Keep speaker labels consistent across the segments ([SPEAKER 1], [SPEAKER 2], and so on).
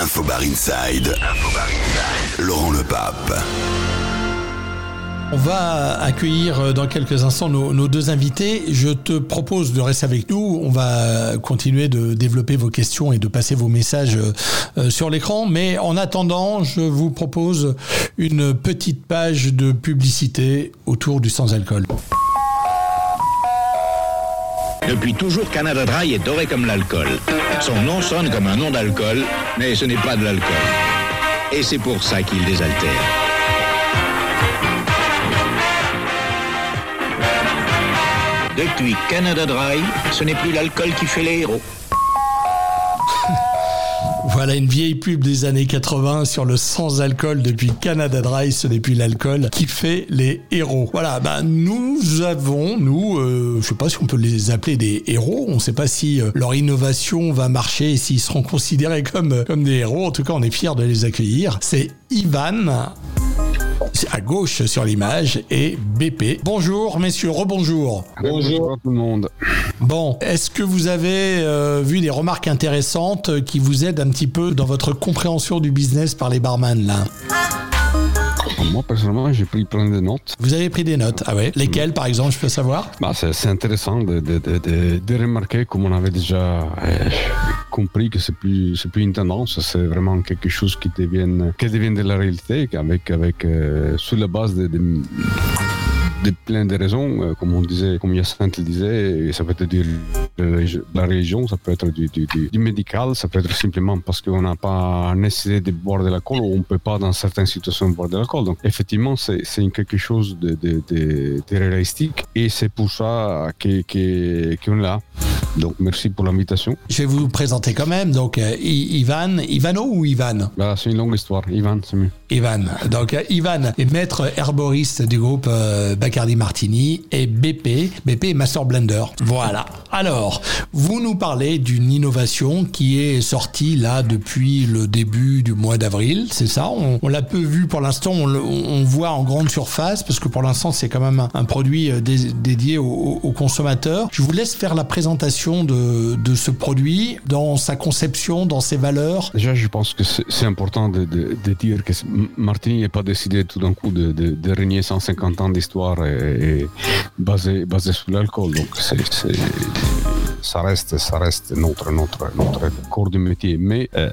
[SPEAKER 1] Infobar Inside. Laurent Le Pape.
[SPEAKER 2] On va accueillir euh, dans quelques instants nos, deux invités. Je te propose de rester avec nous. On va continuer de développer vos questions et de passer vos messages euh, euh, sur l'écran. Mais en attendant, je vous propose une petite page de publicité autour du sans-alcool.
[SPEAKER 3] Depuis toujours, Canada Dry est doré comme l'alcool. Son nom sonne comme un nom d'alcool, mais ce n'est pas de l'alcool. Et c'est pour ça qu'il désaltère. Depuis Canada Dry, ce n'est plus l'alcool qui fait les héros.
[SPEAKER 2] Voilà une vieille pub des années 80 sur le sans-alcool depuis Canada Dry, ce n'est plus l'alcool qui fait les héros. Voilà, bah nous avons, nous, euh, je sais pas si on peut les appeler des héros, on sait pas si euh, leur innovation va marcher s'ils seront considérés comme, comme des héros. En tout cas, on est fiers de les accueillir. C'est Ivan à gauche sur l'image et BP. Bonjour messieurs, rebonjour.
[SPEAKER 4] Bonjour à tout le monde.
[SPEAKER 2] Bon, est-ce que vous avez euh, vu des remarques intéressantes qui vous aident un petit peu dans votre compréhension du business par les barman là?
[SPEAKER 4] Moi, personnellement, j'ai pris plein de notes.
[SPEAKER 2] Vous avez pris des notes Ah ouais Lesquelles, par exemple, je peux savoir
[SPEAKER 4] bah, C'est intéressant de, de, de, de, remarquer, comme on avait déjà euh, compris, que c'est plus, plus une tendance, c'est vraiment quelque chose qui devient, qui devient de la réalité, avec, avec, euh, sur la base de de plein de raisons, euh, comme on disait, comme Yacinthe le disait, ça peut être de la religion, ça peut être du, médical, ça peut être simplement parce qu'on n'a pas nécessité de boire de l'alcool ou on ne peut pas dans certaines situations boire de l'alcool. Donc effectivement, c'est quelque chose de, de, réalistique et c'est pour ça qu'on qu qu là. Donc merci pour l'invitation.
[SPEAKER 2] Je vais vous présenter quand même. Donc euh, Ivan, Ivano ou Ivan?
[SPEAKER 4] Bah, C'est une longue histoire. Ivan, c'est mieux.
[SPEAKER 2] Ivan. Donc euh, Ivan est maître herboriste du groupe euh, Bacardi Martini et BP, BP Master Blender. Voilà. Alors, vous nous parlez d'une innovation qui est sortie là depuis le début du mois d'avril, c'est ça? On, on l'a peu vu pour l'instant, on, on, voit en grande surface parce que pour l'instant c'est quand même un, un produit dé, dédié aux, aux consommateurs. Je vous laisse faire la présentation de, de, ce produit, dans sa conception, dans ses valeurs
[SPEAKER 4] Déjà, je pense que c'est important de, de, de, dire que Martini n'est pas décidé tout d'un coup de, de, régner 150 ans d'histoire et, et, basé, basé sur l'alcool. Donc, c'est ça reste, notre, notre, notre corps de métier. Mais euh,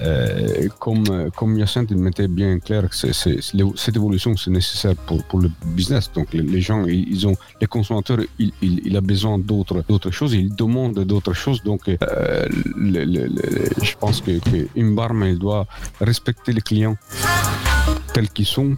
[SPEAKER 4] euh comme, Yacinthe il mettait bien clair que cette évolution, c'est nécessaire pour, pour le business. Donc les, gens, ils ont, les consommateurs, ils, ils, ils ont besoin d'autres, choses, ils demandent d'autres choses. Donc euh, je pense que, que doit respecter les clients tels qu'ils sont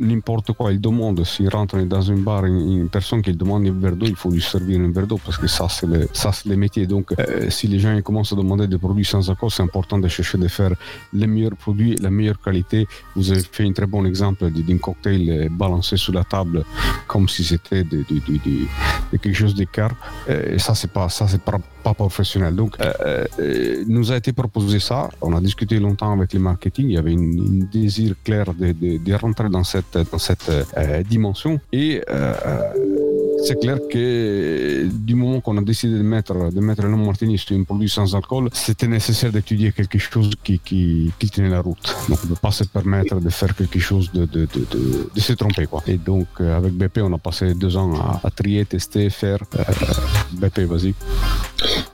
[SPEAKER 4] n'importe quoi il demande s'il rentre dans une bar une, personne qui demande un verre d'eau il faut lui servir un verre d'eau parce que ça c'est le ça le métier donc euh, si les gens ils commencent à demander des produits sans alcool c'est important de chercher de faire les meilleurs produits la meilleure qualité vous avez fait un très bon exemple d'un cocktail balancé sur la table comme si c'était de, quelque chose d'écart et ça c'est pas ça c'est pas pas professionnel. Donc, euh, euh, nous a été proposé ça. On a discuté longtemps avec le marketing. Il y avait un désir clair de, de, rentrer dans cette, dans cette euh, dimension. Et euh, c'est clair que du moment qu'on a décidé de mettre, de mettre le Martini sur un produit sans alcool, c'était nécessaire d'étudier quelque chose qui, qui, qui, tenait la route. Donc on ne pas se permettre de faire quelque chose de, de, de, de, se tromper. Quoi. Et donc avec BP, on a passé deux ans à, trier, tester, faire. BP, vas-y.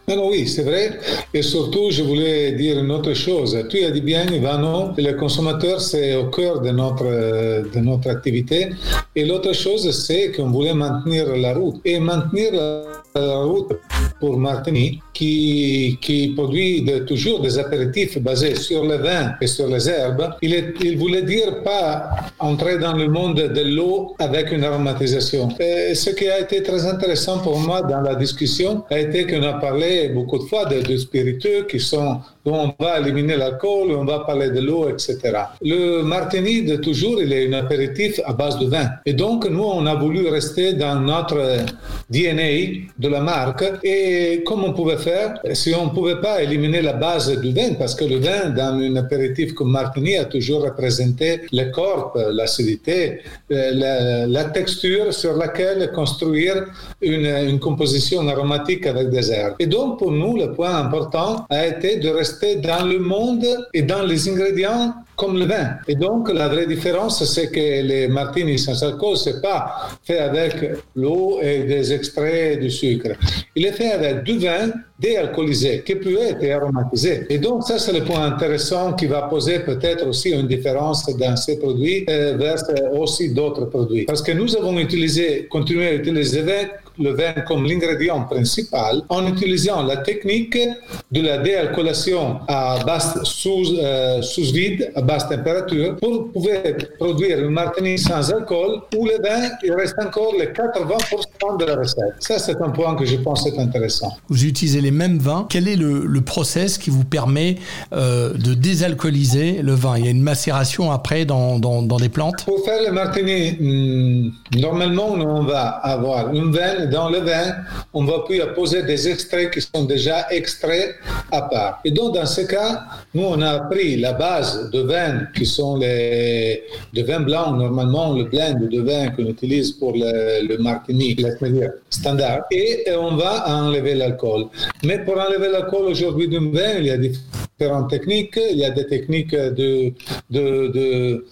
[SPEAKER 5] Non, oui, c'est vrai. Et surtout, je voulais dire une autre chose. Tu as dit bien, Ivano, le consommateur, c'est au cœur de notre, de notre activité. Et l'autre chose, c'est qu'on voulait maintenir la route. Et maintenir la route pour Martini, qui, qui produit toujours des apéritifs basés sur le vin et sur les herbes, il, est, voulait dire pas entrer dans le monde de l'eau avec une aromatisation. Ce qui a été très intéressant pour moi dans la discussion a été qu'on a parlé beaucoup de fois de, de spiritueux qui sont dont on va éliminer l'alcool, on va parler de l'eau, etc. Le martini toujours, il est un apéritif à base de vin. Et donc, nous, on a voulu rester dans notre DNA de la marque. Et comme on pouvait faire, si on ne pouvait pas éliminer la base du vin, parce que le vin, dans un apéritif comme martini, a toujours représenté le corps, l'acidité, la, la, texture sur laquelle construire une, une composition aromatique avec des herbes. Et donc, pour nous, le point important a été de rester dans le monde et dans les ingrédients comme le vin. Et donc, la vraie différence, c'est que les martinis sans alcool, c'est pas fait avec l'eau et des extraits de sucre. Il est fait avec du vin déalcoolisé qui peut être aromatisé. Et donc, ça, c'est le point intéressant qui va poser peut-être aussi une différence dans ces produits euh, vers aussi d'autres produits. Parce que nous avons utilisé, continué à utiliser le vin comme l'ingrédient principal en utilisant la technique de la déalcoolation à basse sous, euh, sous vide, à basse température, pour pouvoir produire une martini sans alcool où le vin. Il reste encore les 80% de la recette. Ça, c'est un point que je pense être intéressant.
[SPEAKER 2] Vous utilisez les mêmes vins. Quel est le, le process qui vous permet euh, de désalcooliser le vin? Il y a une macération après dans, dans, dans des plantes?
[SPEAKER 5] Pour faire le martini, hmm, normalement, on va avoir une vin dans le vin, on va puis poser des extraits qui sont déjà extraits à part. Et donc, dans ce cas, nous, on a pris la base de vin qui sont les de vin blanc, normalement, le blend de vin qu'on utilise pour le, le martini, standard, et on va enlever l'alcool. Mais pour enlever l'alcool aujourd'hui d'un vin, il y a différentes techniques. Il y a des techniques de, de,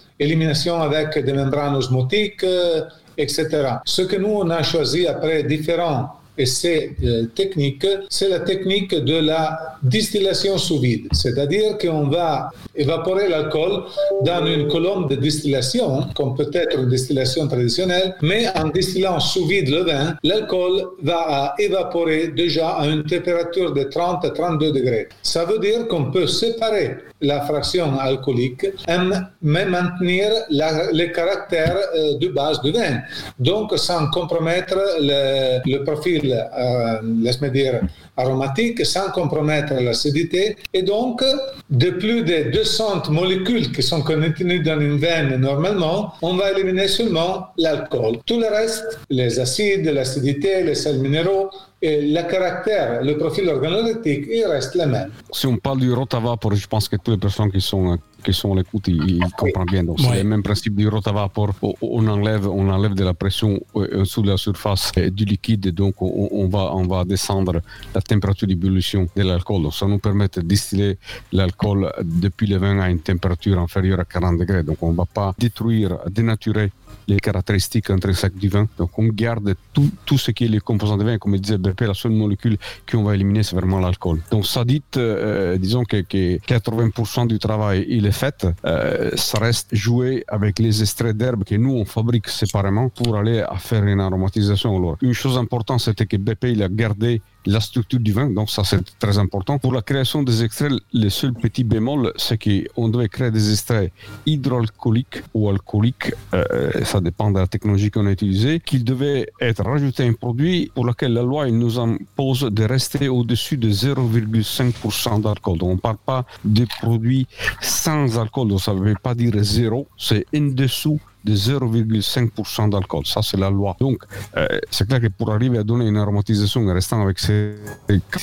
[SPEAKER 5] avec des membranes osmotiques, etc. Ce que nous, on a choisi après différents et ces euh, techniques, c'est la technique de la distillation sous vide. C'est-à-dire qu'on va évaporer l'alcool dans une colonne de distillation, comme peut-être une distillation traditionnelle, mais en distillant sous vide le vin, l'alcool va évaporer déjà à une température de 30 à 32 degrés. Ça veut dire qu'on peut séparer la fraction alcoolique, mais maintenir la, les caractères euh, de base du vin. Donc, sans compromettre le, le profil, euh, laisse-moi dire, aromatique, sans compromettre l'acidité. Et donc, de plus de 200 molécules qui sont contenues dans une veine normalement, on va éliminer seulement l'alcool. Tout le reste, les acides, l'acidité, les sels minéraux, et le caractère, le profil organoleptique, il reste le même.
[SPEAKER 4] Si on parle du rotavapor, je pense que toutes les personnes qui sont qui sont à l'écoute, ils, comprennent bien. Donc, c'est le même principe du rotavapor. On enlève, on enlève de la pression euh, sous la surface du liquide, donc on, va, on va descendre la température d'ébullition de l'alcool. Donc, ça nous permet de distiller l'alcool depuis le vin à une température inférieure à 40 degrés. Donc, on ne va pas détruire, dénaturer les caractéristiques intrinsèques du vin. Donc on garde tout, tout ce qui est les composants de vin, comme disait BP, la seule molécule qu'on va éliminer, c'est vraiment l'alcool. Donc ça dit, euh, disons que, 80% du travail, il est fait. Euh, ça reste jouer avec les extraits d'herbe que nous, on fabrique séparément pour aller à faire une aromatisation. Alors, une chose importante, c'était que BP, il a gardé la structure du vin, donc ça c'est très important. Pour la création des extraits, le seul petit bémol, c'est qu'on devait créer des extraits hydroalcooliques ou alcooliques, euh, ça dépend de la technologie qu'on a utilisée, qu'il devait être rajouté un produit pour lequel la loi nous impose de rester au-dessus de 0,5% d'alcool. Donc on ne parle pas de produits sans alcool, donc ça veut pas dire zéro, c'est en dessous de 0,5% d'alcool. Ça, c'est la loi. Donc, euh, c'est clair que pour arriver à donner une aromatisation en restant avec ces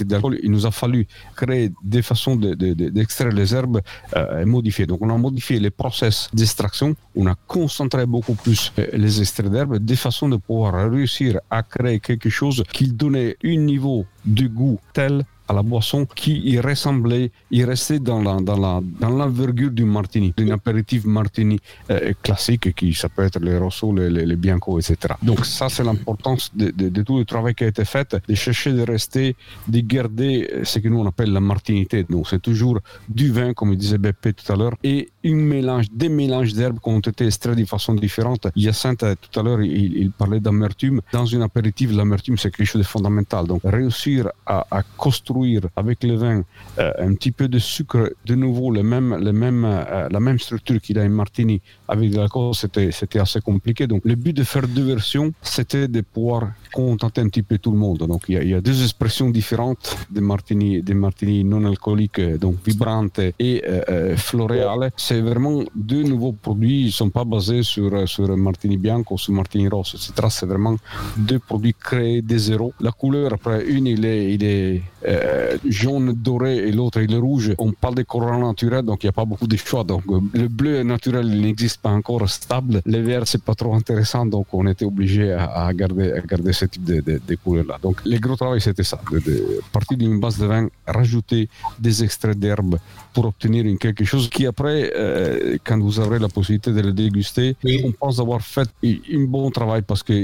[SPEAKER 4] d'alcool, il nous a fallu créer des façons d'extraire les herbes euh, modifiées. Donc, on a modifié les process d'extraction, on a concentré beaucoup plus euh, les extraits d'herbes, des façons de pouvoir réussir à créer quelque chose qui donnait un niveau de goût tel à la boisson qui ressemblait, il restait dans la, dans la, dans l'envergure du martini, d'un apéritif martini euh, classique qui ça peut être les Rosso, les, les, Bianco, etc. Donc ça c'est l'importance de, de, tout le travail qui a été fait, de chercher de rester, de garder euh, ce que nous on appelle la martinité. Donc c'est toujours du vin, comme disait Beppe tout à l'heure, et un mélange, des mélanges d'herbes qui ont été extraits de façon différente. Hyacinthe tout à l'heure il, parlait d'amertume. Dans une apéritif, l'amertume c'est quelque chose de fondamental. Donc réussir à construire avec le vin euh, un petit peu de sucre, de nouveau le même, le même, euh, la même structure qu'il a un martini avec de l'alcool, c'était, assez compliqué. Donc le but de faire deux versions, c'était de pouvoir contenter un petit peu tout le monde. Donc il y a, deux expressions différentes des martini, des martini non alcooliques, donc vibrantes et euh, floréales. C'est vraiment deux nouveaux produits. Ils ne sont pas basés sur, sur martini bianco ou sur martini rosso, etc. C'est vraiment deux produits créés de zéro. La couleur, après, une, il est, il est euh, jaune doré et l'autre il est rouge. On parle des couleurs naturelles, donc il n'y a pas beaucoup de choix. Donc euh, le bleu naturel il n'existe pas encore stable, les verts c'est pas trop intéressant, donc on était obligé à, garder, à garder ce type de, de, couleurs-là. Donc les gros travail c'était ça, de, partir d'une base de vin, rajouter des extraits d'herbe pour obtenir une, quelque chose qui après, euh, quand vous aurez la possibilité de le déguster, on pense avoir fait un bon travail parce que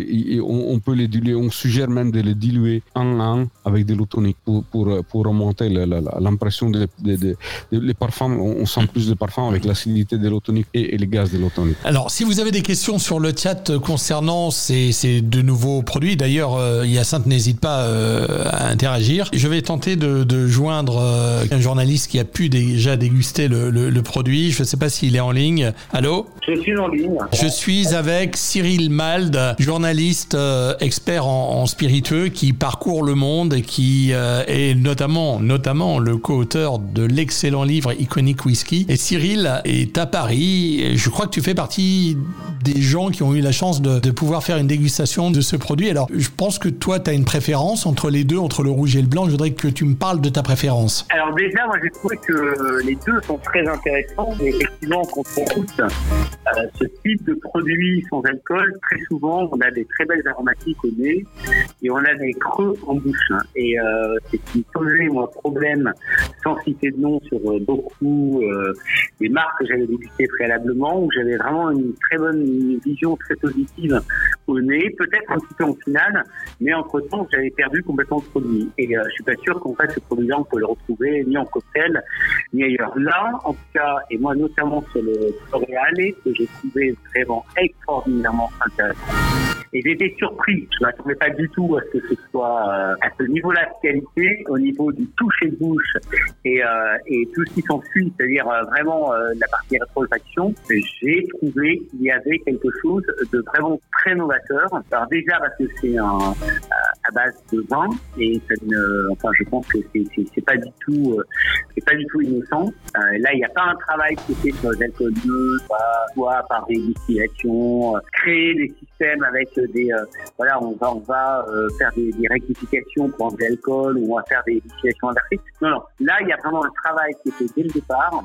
[SPEAKER 4] on, peut les diluer, on suggère même de les diluer en un avec de l'eau tonique pour, pour, pour remonter l'impression de, les parfums, on sent plus de parfums avec l'acidité de l'eau tonique et, les gaz de l'eau
[SPEAKER 2] Alors, si vous avez des questions sur le chat concernant ces, ces de nouveaux produits, d'ailleurs, euh, Hyacinthe n'hésite pas euh, à interagir. Je vais tenter de, de joindre euh, un journaliste qui a pu déjà déguster le, le, produit. Je ne sais pas s'il est en ligne. Allô?
[SPEAKER 6] Je suis en ligne.
[SPEAKER 2] Je suis avec Cyril Mald, journaliste euh, expert en, en, spiritueux qui parcourt le monde et qui est notamment, notamment le co-auteur de l'excellent livre Iconic Whisky. Et Cyril est à Paris. je crois tu fais partie des gens qui ont eu la chance de, pouvoir faire une dégustation de ce produit. Alors, je pense que toi, tu as une préférence entre les deux, entre le rouge et le blanc. Je voudrais que tu me parles de ta préférence.
[SPEAKER 6] Alors déjà, moi, j'ai trouvé que les deux sont très intéressants. Effectivement, quand on goûte euh, ce type de produit sans alcool, très souvent, on a des très belles aromatiques au nez et on a des creux en bouche. Et euh, c'est ce qui posait, moi, problème, sans citer de nom, sur euh, beaucoup euh, des marques que j'avais dégustées préalablement, où j'avais vraiment une très bonne vision très positive au nez, peut-être un petit peu en finale, mais entre-temps, j'avais perdu complètement le produit. Et euh, je suis pas sûr qu'en fait, ce produit-là, on peut le retrouver ni en cocktail, ni ailleurs. Là, en tout cas, et moi notamment sur le Coréalé, que j'ai trouvé vraiment extraordinairement intéressant. Et j'étais surpris. Je ne m'attendais pas du tout à ce que ce soit euh, à ce niveau-là de qualité, au niveau du toucher de bouche et, euh, et tout ce qui s'ensuit, c'est-à-dire euh, vraiment la partie rétrofaction. J'ai trouvé qu'il y avait quelque chose de vraiment très novateur. Alors déjà parce que c'est un à base de vin et ça ne, enfin je pense que c'est pas du tout c'est pas du tout innocent. là il n'y a pas un travail qui est fait sur les alcools soit par des distillations, créer des systèmes avec euh, voilà, on va on va euh, faire des, rectifications pour enlever l'alcool ou on va faire des distillations inversées. Non, non. Là, il y a vraiment un travail qui est fait dès le départ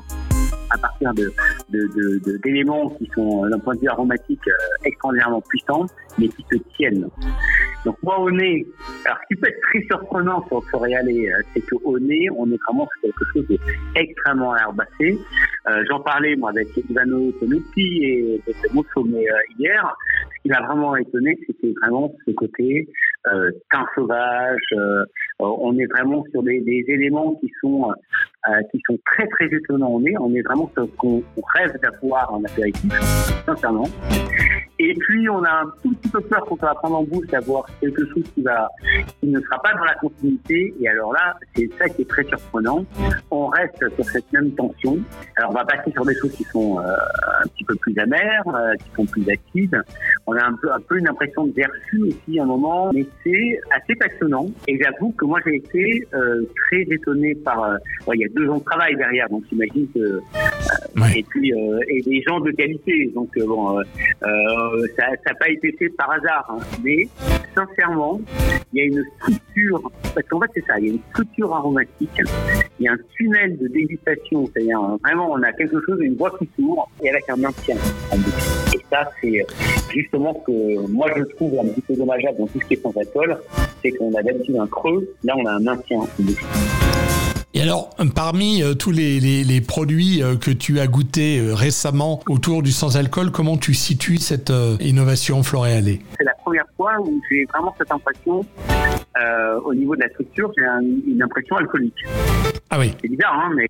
[SPEAKER 6] à partir de d'éléments qui sont d'un point de vue aromatique euh, extraordinairement puissants, mais qui se tiennent. Donc moi au nez, alors ce qui peut être très surprenant sur le céréalé, c'est qu'au nez, on est vraiment sur quelque chose d'extrêmement herbacé. Euh, J'en parlais moi avec Ivano Tonucci et Mossomé euh, hier qui m'a vraiment étonné, c'était vraiment ce côté euh, teint sauvage. Euh, on est vraiment sur des éléments qui sont euh, qui sont très très étonnants. On est on est vraiment ce qu'on rêve d'avoir en apéritif, sincèrement. Et puis, on a un tout petit peu peur quand on va prendre en bouche d'avoir quelque chose qui va, qui ne sera pas dans la continuité. Et alors là, c'est ça qui est très surprenant. On reste sur cette même tension. Alors, on va passer sur des choses qui sont euh, un petit peu plus amères, euh, qui sont plus acides. On a un peu, un peu une impression de vertu aussi à un moment, mais c'est assez passionnant. Et j'avoue que moi, j'ai été euh, très étonné par. il y a deux ans de travail derrière, donc j'imagine que. Et puis, et des gens de qualité. Donc, bon. Euh, ça n'a pas été fait par hasard, hein. mais sincèrement, il y a une structure, parce qu'en fait c'est ça, il y a une structure aromatique, il y a un tunnel de dégustation, c'est-à-dire euh, vraiment on a quelque chose, une voie qui s'ouvre et avec un maintien en bouche. Et ça c'est euh, justement ce que moi je trouve un petit peu dommageable dans tout ce qui est sans alcool, c'est qu'on a d'habitude un creux, là on a un maintien en bouche.
[SPEAKER 2] Et alors, parmi euh, tous les, les, les, produits euh, que tu as goûtés euh, récemment autour du sans-alcool, comment tu situes cette innovation Floréalé
[SPEAKER 6] C'est la première fois où j'ai vraiment cette impression, au niveau de la structure, j'ai une impression alcoolique.
[SPEAKER 2] Ah oui.
[SPEAKER 6] C'est bizarre, hein, mais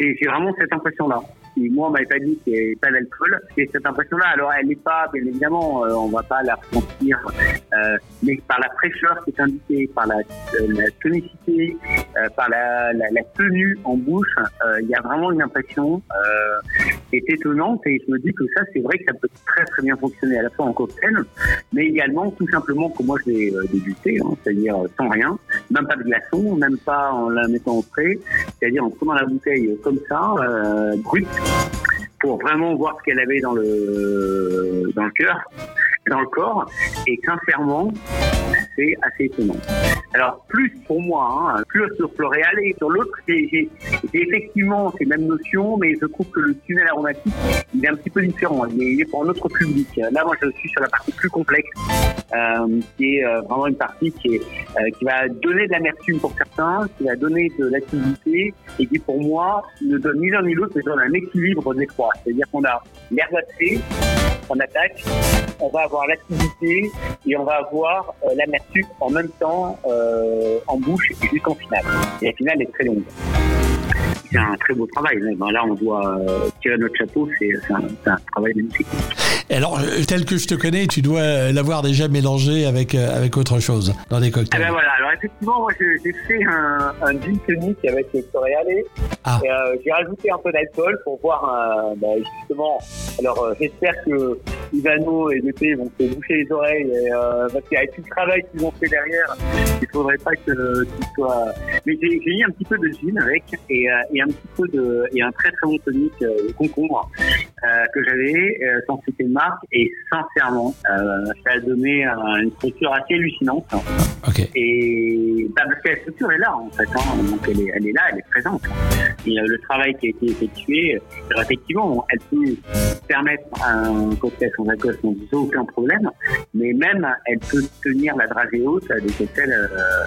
[SPEAKER 6] j'ai vraiment cette impression-là qui, moi, m'avait pas dit qu'il n'y avait pas d'alcool. Et cette impression-là, alors elle n'est pas, bien évidemment, euh, on va pas la ressentir, euh, mais par la fraîcheur qui est indiquée, par la, euh, la tonicité, euh, par la, la, la, tenue en bouche, il y a vraiment une impression qui est étonnante. Et je me dis que ça, c'est vrai que ça peut très très bien fonctionner à la fois en cocktail, mais également tout simplement comme moi je l'ai dégusté, hein, c'est-à-dire sans rien, même pas de glaçon, même pas en la mettant au frais, c'est-à-dire en prenant la bouteille comme ça, brute, pour vraiment voir ce qu'elle avait dans le dans le cœur, dans le corps. Et sincèrement, c'est assez étonnant. Alors, plus pour moi, hein, plus sur Floréal et sur l'autre, j'ai effectivement ces mêmes notions, mais je trouve que le tunnel aromatique, il est un petit peu différent. Il est, pour un autre public. Là, moi, je suis sur la partie plus complexe, euh, qui est euh, vraiment une partie qui, est, euh, qui va donner de l'amertume pour certains, qui va donner de l'activité, et qui, pour moi, ne donne ni l'un ni l'autre, mais donne un équilibre des trois. C'est-à-dire qu'on a l'herbacerie, on attaque, on va avoir l'activité et on va avoir euh, l'amertume en même temps euh, en bouche et jusqu'en finale. Et la finale est très longue. C'est un très beau travail. Ben là, on doit euh, tirer notre chapeau. C'est un, un, travail magnifique.
[SPEAKER 2] alors, tel que je te connais, tu dois l'avoir déjà mélangé avec, avec autre chose dans des cocktails.
[SPEAKER 6] Ah ben voilà. Alors effectivement, moi, j'ai fait un, un gin tonic avec le. Ah. Euh, j'ai rajouté un peu d'alcool pour voir ben, justement. Alors, j'espère que Ivano et BP vont se boucher les oreilles et, euh, parce qu'avec tout le travail qu'ils ont fait derrière, faudrait pas que tu sois. Mais j'ai mis un petit peu de gin avec et, euh, et, un petit peu de et un très très bon tonic euh, de concombre euh, que j'avais euh, sans citer de marque et sincèrement, euh, ça a donné une structure assez hallucinante.
[SPEAKER 2] Okay.
[SPEAKER 6] Et bah, parce que la structure est là en fait, hein, donc elle est, elle est là, elle est présente. Et le travail qui a été effectué, effectivement, elle peut permettre un cocktail sans alcool sans aucun problème, mais même elle peut tenir la dragée haute à des cocktails euh,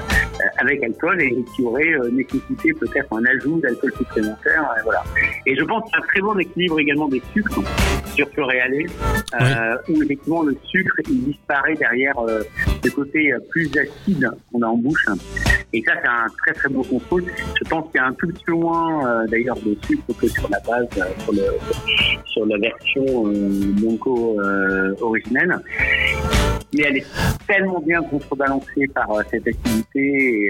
[SPEAKER 6] avec alcool et qui aurait nécessité peut-être un ajout d'alcool supplémentaire. Et voilà. Et je pense un très bon équilibre également des sucres sur Floréalé, euh, oui. où effectivement le sucre il disparaît derrière euh, le côté plus acide qu'on a en bouche. Et ça, c'est un très très beau contrôle. Je pense qu'il y a un tout petit peu moins euh, d'ailleurs de sucre que sur la base, euh, sur, le, sur la version euh, Monco originelle. Mais elle est tellement bien contrebalancée par cette activité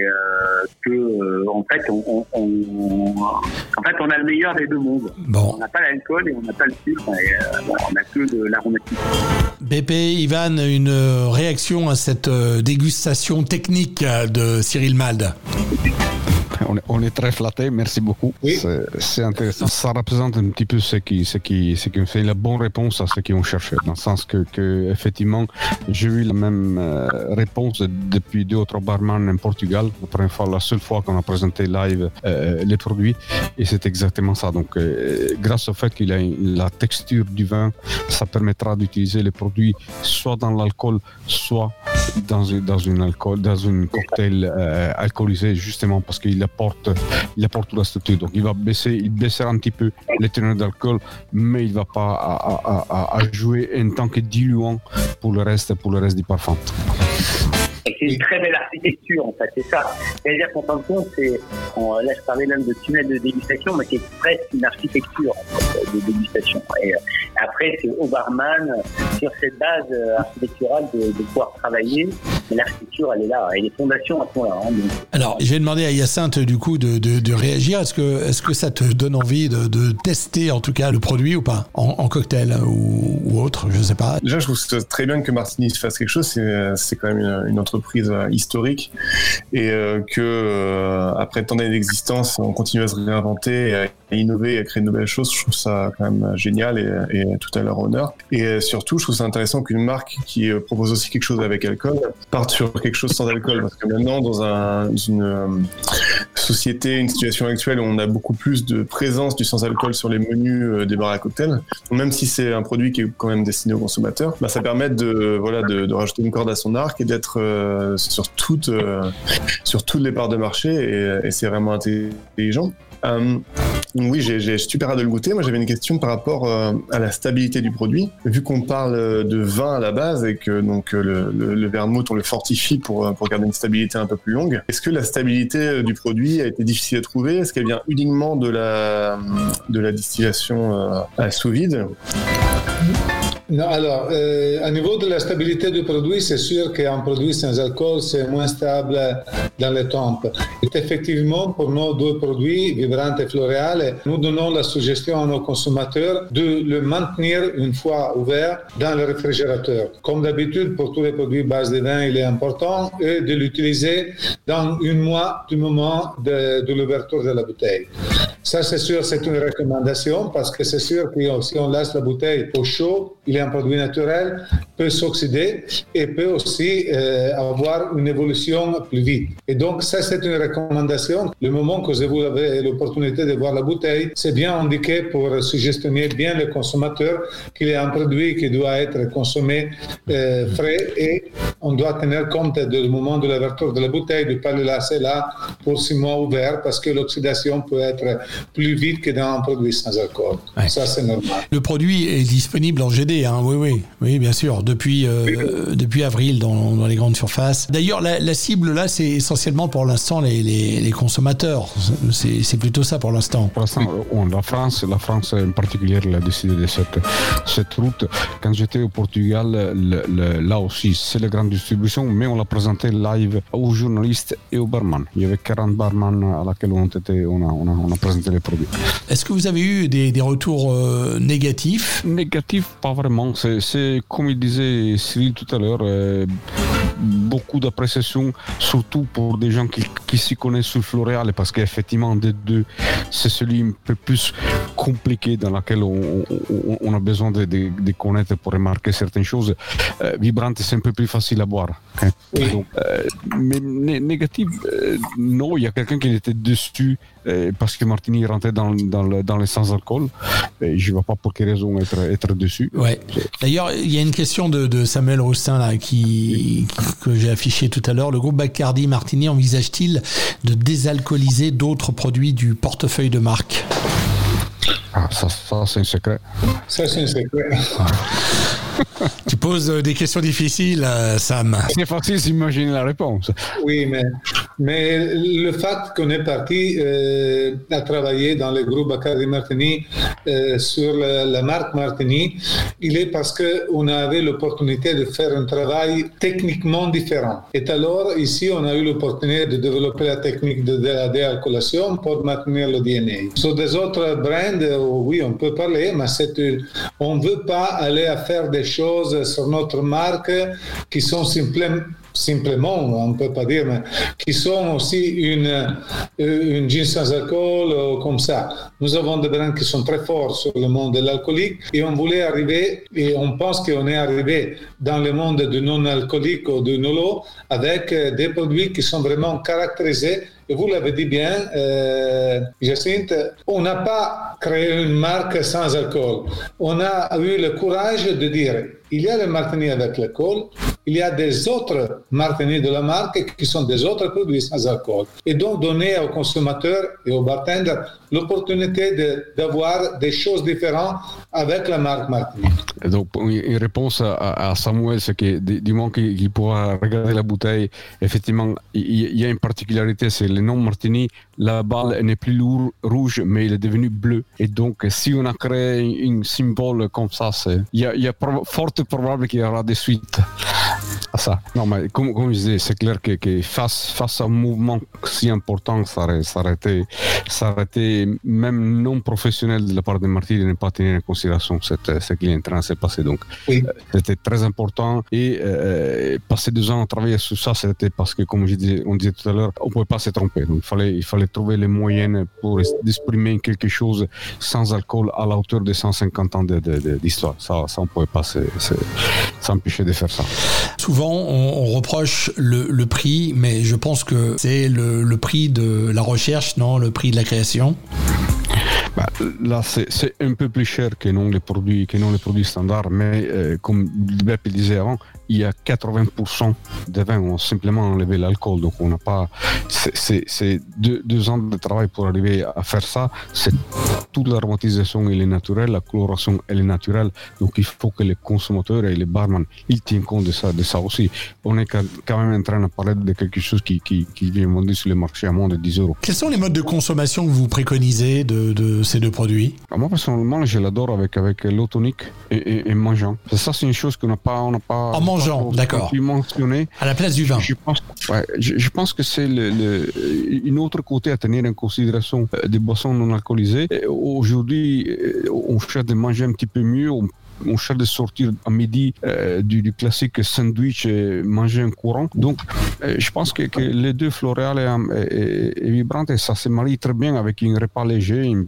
[SPEAKER 6] que en fait on, on, en fait on a le meilleur des deux mondes.
[SPEAKER 2] Bon.
[SPEAKER 6] On n'a pas l'alcool et on n'a pas le sucre. Et, on n'a que de l'aromatique.
[SPEAKER 2] BP, Ivan, une réaction à cette dégustation technique de Cyril Malde?
[SPEAKER 4] On est, on est, très flatté, merci beaucoup.
[SPEAKER 5] Oui.
[SPEAKER 4] C'est intéressant. Ça représente un petit peu ce qui, ce qui, ce qui fait la bonne réponse à ce qu'on cherchait, dans le sens que, que effectivement, j'ai eu la même euh, réponse depuis deux autres barman en Portugal. La première fois, la seule fois qu'on a présenté live euh, les produits, et c'est exactement ça. Donc, euh, grâce au fait qu'il a la texture du vin, ça permettra d'utiliser les produits soit dans l'alcool, soit dans, dans cocktail euh, alcoolisé, justement parce qu'il apporte, il apporte la structure. Donc il va baisser, il baissera un petit peu les teneurs d'alcool, mais il va pas jouer en tant que diluant pour le reste, pour le reste du parfum.
[SPEAKER 6] C'est une très belle architecture, en fait, c'est ça. C'est-à-dire qu'en fin de compte, c'est, là je parlais même de tunnel de dégustation, mais c'est presque une architecture en fait, de dégustation. Et après, c'est au barman, sur cette base architecturale, de, de pouvoir travailler. Mais l'architecture, elle est là, et les fondations, elles sont là. Hein, donc.
[SPEAKER 2] Alors, je vais demander à Hyacinthe, du coup, de, de, de réagir. Est-ce que, est-ce que ça te donne envie de, de, tester, en tout cas, le produit ou pas en, en cocktail ou, ou, autre, je sais pas?
[SPEAKER 7] Déjà, je trouve très bien que Martini fasse quelque chose. C'est, c'est quand même une, une entreprise historique et euh, que euh, après tant d'années d'existence, on continue à se réinventer, innover, et créer de nouvelles choses. Je trouve ça quand même génial et, tout à leur honneur. Et surtout, je trouve ça intéressant qu'une marque qui propose aussi quelque chose avec alcool parte sur quelque chose sans alcool, parce que maintenant, dans, un, dans une euh, société, une situation actuelle où on a beaucoup plus de présence du sans-alcool sur les menus euh, des bars à cocktails, même si c'est un produit qui est quand même destiné aux consommateurs, bah, ça permet de, voilà, de, rajouter une corde à son arc et d'être euh, sur, toutes, euh, sur toutes les parts de marché, et, c'est vraiment intelligent. Euh, oui, j'ai super hâte de le goûter. Moi, j'avais une question par rapport euh, à la stabilité du produit. Vu qu'on parle de vin à la base et que donc le, le, le vermouth, on le fortifie pour, pour garder une stabilité un peu plus longue, est-ce que la stabilité du produit a été difficile à trouver? Est-ce qu'elle vient uniquement de la, de la distillation euh, à sous vide?
[SPEAKER 5] Alors, euh, à niveau de la stabilité du produit, c'est sûr qu'un produit sans alcool, c'est moins stable dans les tempes. Et effectivement, pour nos deux produits, Vibrante et Floréal, nous donnons la suggestion à nos consommateurs de le maintenir une fois ouvert dans le réfrigérateur. Comme d'habitude, pour tous les produits base de vin, il est important de l'utiliser dans un mois du moment de, l'ouverture de la bouteille. Ça, c'est sûr, c'est une recommandation parce que c'est sûr que si on laisse la bouteille au chaud, est un produit naturel, peut s'oxyder et peut aussi euh, avoir une évolution plus vite. Et donc, ça, c'est une recommandation. Le moment que vous avez l'opportunité de voir la bouteille, c'est bien indiqué pour suggestionner bien le consommateur qu'il est un produit qui doit être consommé euh, frais et on doit tenir compte du moment de l'ouverture de la bouteille, de ne pas le laisser là pour six mois ouvert parce que l'oxydation peut être plus vite que dans un produit sans alcool. Ça, c'est normal.
[SPEAKER 2] Le produit est disponible en GD, hein, oui, oui, oui, bien sûr, depuis, euh, depuis avril dans, dans, les grandes surfaces. D'ailleurs, la, la, cible là, c'est essentiellement pour l'instant les, les, les, consommateurs. C'est plutôt ça pour l'instant.
[SPEAKER 4] Pour l'instant, la France, la France en particulier, a décidé de cette, cette route. Quand j'étais au Portugal, le, le, là aussi, c'est la grande distribution, mais on l'a présenté live aux journalistes et aux barman. Il y avait 40 barman à laquelle on, était, on, a, on, a, on a présenté les produits.
[SPEAKER 2] Est-ce que vous avez eu des, des retours euh, négatifs?
[SPEAKER 4] Négatifs, pas vraiment. C'est comme il disait Cyril tout à l'heure, euh, beaucoup d'appréciation, surtout pour des gens qui, qui s'y connaissent sur Floréal, parce qu'effectivement, des deux, c'est celui un peu plus compliqué dans lequel on, on, on a besoin de, de, de, connaître pour remarquer certaines choses. Euh, Vibrante, c'est un peu plus facile à boire. Hein. Donc, euh, mais né négatif, non, il y a quelqu'un qui était dessus parce que Martini rentrait dans, dans, le, dans les sans-alcool. Je ne vois pas pour quelle raison être, être dessus.
[SPEAKER 2] Ouais. D'ailleurs, il y a une question de, de Samuel Roustin là, qui, que j'ai affiché tout à l'heure. Le groupe Bacardi Martini envisage-t-il de désalcooliser d'autres produits du portefeuille de marque?
[SPEAKER 4] Ah, ça, ça c'est un secret.
[SPEAKER 5] Ça, c'est un secret.
[SPEAKER 2] tu poses des questions difficiles, Sam.
[SPEAKER 4] C'est facile d'imaginer la réponse.
[SPEAKER 5] Oui, mais, mais le fait qu'on est parti euh, à travailler dans le groupe Bacardi Martini euh, sur la, marque Martini, il est parce qu'on avait l'opportunité de faire un travail techniquement différent. Et alors, ici, on a eu l'opportunité de développer la technique de, la déalcoolation pour maintenir le DNA. Sur des autres brands, oui, on peut parler, mais on ne veut pas aller à faire des choses sur notre marque qui sont simplement simplement, on ne peut pas dire, mais qui sont aussi une, une jean sans alcool comme ça. Nous avons des brands qui sont très forts sur le monde de l'alcoolique et on voulait arriver, et on pense qu'on est arrivé dans le monde du non-alcoolique ou du nolo avec des produits qui sont vraiment caractérisés et vous l'avez dit bien, euh, Jacinthe, on n'a pas créé une marque sans alcool. On a eu le courage de dire, il y a le martini avec l'alcool, il y a des autres martinis de la marque qui sont des autres produits sans alcool. Et donc donner aux consommateurs et aux bartenders l'opportunité d'avoir des choses différentes avec la marque Martini.
[SPEAKER 4] Donc, une réponse à, Samuel, c'est que du moment qu'il pourra regarder la bouteille, effectivement, il y a une particularité, c'est le nom Martini, la balle n'est plus rouge, mais il est devenu bleu. Et donc, si on a créé un symbole comme ça, il y a, y a fort probable qu'il y aura des suites à ça. Non, mais comme, comme je disais, c'est clair que, que, face, face à un mouvement si important, ça aurait, ça aurait, été, ça aurait été même non professionnel de la part de Marty de ne pas tenir en considération cette, ce qui est en train de se passer. Donc,
[SPEAKER 5] oui.
[SPEAKER 4] euh, c'était très important. Et euh, passer deux ans à travailler sur ça, c'était parce que, comme je disais, on disait tout à l'heure, on ne pouvait pas se tromper. Donc, il fallait, il fallait trouver les moyens pour exprimer quelque chose sans alcool à la hauteur de 150 ans d'histoire. Ça, ça, on ne pouvait pas s'empêcher de faire ça.
[SPEAKER 2] Souvent, on, on reproche le, prix, mais je pense que c'est le, le, prix de la recherche, non le prix de la création.
[SPEAKER 4] Bah, là, c'est un peu plus cher que non les produits, que non les produits standards, mais euh, comme Beppe disait avant, il y a 80% des vins ont simplement enlevé l'alcool. Donc, on n'a pas. C'est deux, deux, ans de travail pour arriver à faire ça. C'est toute l'aromatisation, elle est naturelle, la coloration, elle est naturelle. Donc, il faut que les consommateurs et les barman, ils tiennent compte de ça, de ça aussi. On est quand même en train de parler de quelque chose qui, qui, qui vient monter sur le marché à moins de 10 euros.
[SPEAKER 2] Quels sont les modes de consommation que vous préconisez de, de ces deux produits?
[SPEAKER 4] Moi, personnellement, je l'adore avec, avec l'eau tonique et, et, et mangeant. Ça, c'est une chose qu'on n'a pas. On n'a pas
[SPEAKER 2] en mangeant, d'accord. À la place du vin.
[SPEAKER 4] Je pense, ouais, je, je pense que c'est le, le, une autre côté à tenir en considération des boissons non alcoolisées. Aujourd'hui, on cherche de manger un petit peu mieux. On on cherche de sortir à midi euh, du, classique sandwich et manger un courant. Donc, euh, je pense que, les deux, Floréal et, et, Vibrante, ça se marie très bien avec un repas léger, un,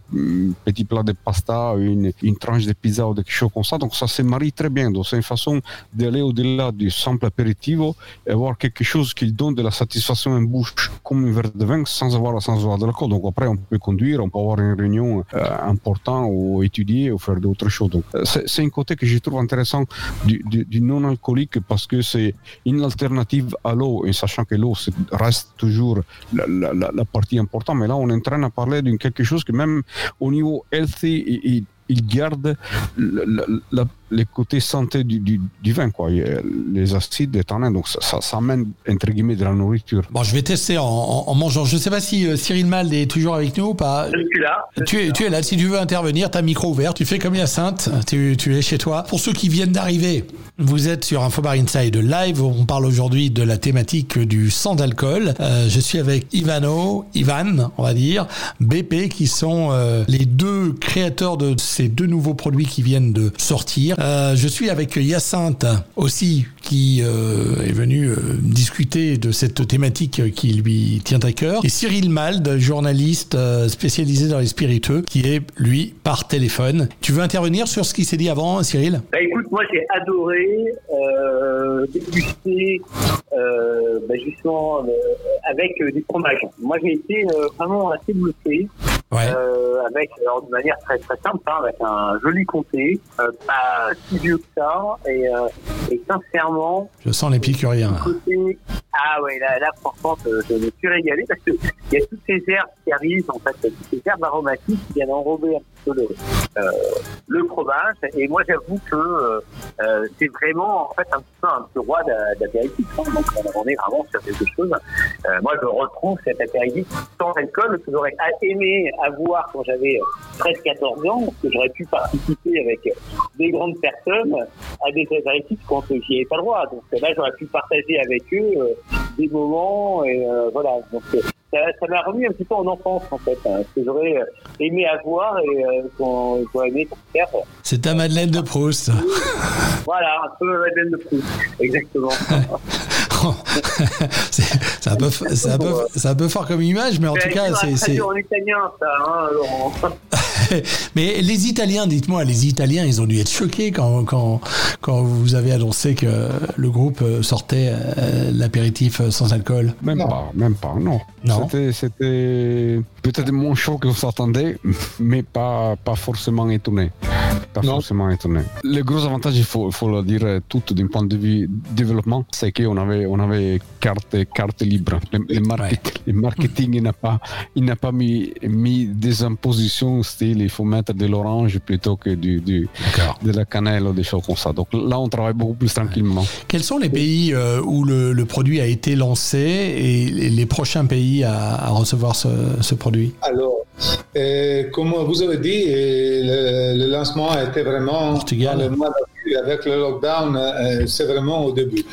[SPEAKER 4] petit plat de pasta, une, une, tranche de pizza ou quelque chose comme ça. Donc, ça se marie très bien. Donc, c'est une façon d'aller au-delà du simple apéritivo et avoir quelque chose qui donne de la satisfaction en bouche, comme un verre de vin, sans avoir, sans avoir de l'alcool. Donc, après, on peut conduire, on peut avoir une réunion euh, importante ou étudier ou faire d'autres choses. Donc, c'est un que je trouve intéressant du, du, non-alcoolique parce que c'est une alternative à l'eau, et sachant que l'eau reste toujours la, partie importante. Mais là, on est en train de parler de quelque chose que même au niveau healthy, il, garde la, les côtés santé du, du, du, vin, quoi. Les acides, les tanins, donc ça, ça, ça, amène, entre guillemets, de la nourriture.
[SPEAKER 2] Bon, je vais tester en, en, en mangeant. Je ne sais pas si euh, Cyril Mald est toujours avec nous ou pas.
[SPEAKER 6] Je suis là. Je
[SPEAKER 2] tu, es,
[SPEAKER 6] là.
[SPEAKER 2] tu es là. Si tu veux intervenir, ta micro ouvert. Tu fais comme Hyacinthe. Tu, tu es chez toi. Pour ceux qui viennent d'arriver, vous êtes sur Infobar Inside Live. On parle aujourd'hui de la thématique du sans d'alcool. Euh, je suis avec Ivano, Ivan, on va dire, BP, qui sont euh, les deux créateurs de ces deux nouveaux produits qui viennent de sortir. Euh, je suis avec Hyacinthe aussi, qui euh, est venu euh, discuter de cette thématique qui lui tient à cœur. Et Cyril Mald, journaliste euh, spécialisé dans les spiritueux, qui est, lui, par téléphone. Tu veux intervenir sur ce qui s'est dit avant, Cyril?
[SPEAKER 6] Bah, Écoute, moi j'ai adoré déguster bah, justement avec des fromages. Moi j'ai été vraiment assez bluffé.
[SPEAKER 2] Ouais.
[SPEAKER 6] Euh, avec alors de manière très très simple, hein, avec un joli comté, euh, pas si vieux que ça, et, euh, et sincèrement.
[SPEAKER 2] Je sens l'épicurien.
[SPEAKER 6] Ah ouais, là, là franchement, je, me suis régalé parce que il y a toutes ces herbes qui arrivent, en fait, toutes ces herbes aromatiques qui viennent enrober un le, le fromage. Et moi, j'avoue que c'est vraiment en fait un petit peu un peu roi d'apéritif. Hein, donc on est vraiment sur quelque chose. moi, je retrouve cet apéritif sans alcool que j'aurais aimé avoir quand j'avais 13-14 ans, parce que j'aurais pu participer avec des grandes personnes à des apéritifs quand j'y avais pas le droit. Donc là, j'aurais pu partager avec eux euh, des moments et euh, voilà. Donc ça m'a remis un petit peu en enfance en fait, hein, ce que j'aurais aimé avoir et euh, qu'on j'aurais aimé faire.
[SPEAKER 2] C'est ta Madeleine de Proust.
[SPEAKER 6] voilà, un peu ma Madeleine de Proust, exactement.
[SPEAKER 2] c'est un, peu, un, peu, un peu fort comme image, mais en tout cas, c'est.
[SPEAKER 6] en italien, ça, hein, Laurent.
[SPEAKER 2] mais les Italiens, dites-moi, les Italiens, ils ont dû être choqués quand, quand, quand vous avez annoncé que le groupe sortait euh, l'apéritif sans alcool.
[SPEAKER 4] Même non. pas, même pas, non.
[SPEAKER 2] non.
[SPEAKER 4] C'était peut-être moins chaud que vous attendez, mais pas, pas forcément étonné. Pas non. forcément étonné. Le gros avantage, il faut, le dire tout d'un point de vue développement, c'est qu'on avait, on avait carte, carte libre. Le, le, market, ouais. le marketing, il n'a pas, il n'a pas mis, mis des impositions style il faut mettre de l'orange plutôt que du, du de la cannelle ou des choses comme ça. Donc là, on travaille beaucoup plus tranquillement.
[SPEAKER 2] Quels sont les pays euh, où le, le, produit a été lancé et les prochains pays à, à recevoir ce, ce, produit?
[SPEAKER 5] Alors, euh, comme vous avez dit, le, le, lancement a été vraiment
[SPEAKER 2] Portugal.
[SPEAKER 5] dans le mois avec le lockdown, euh, c'est vraiment au début.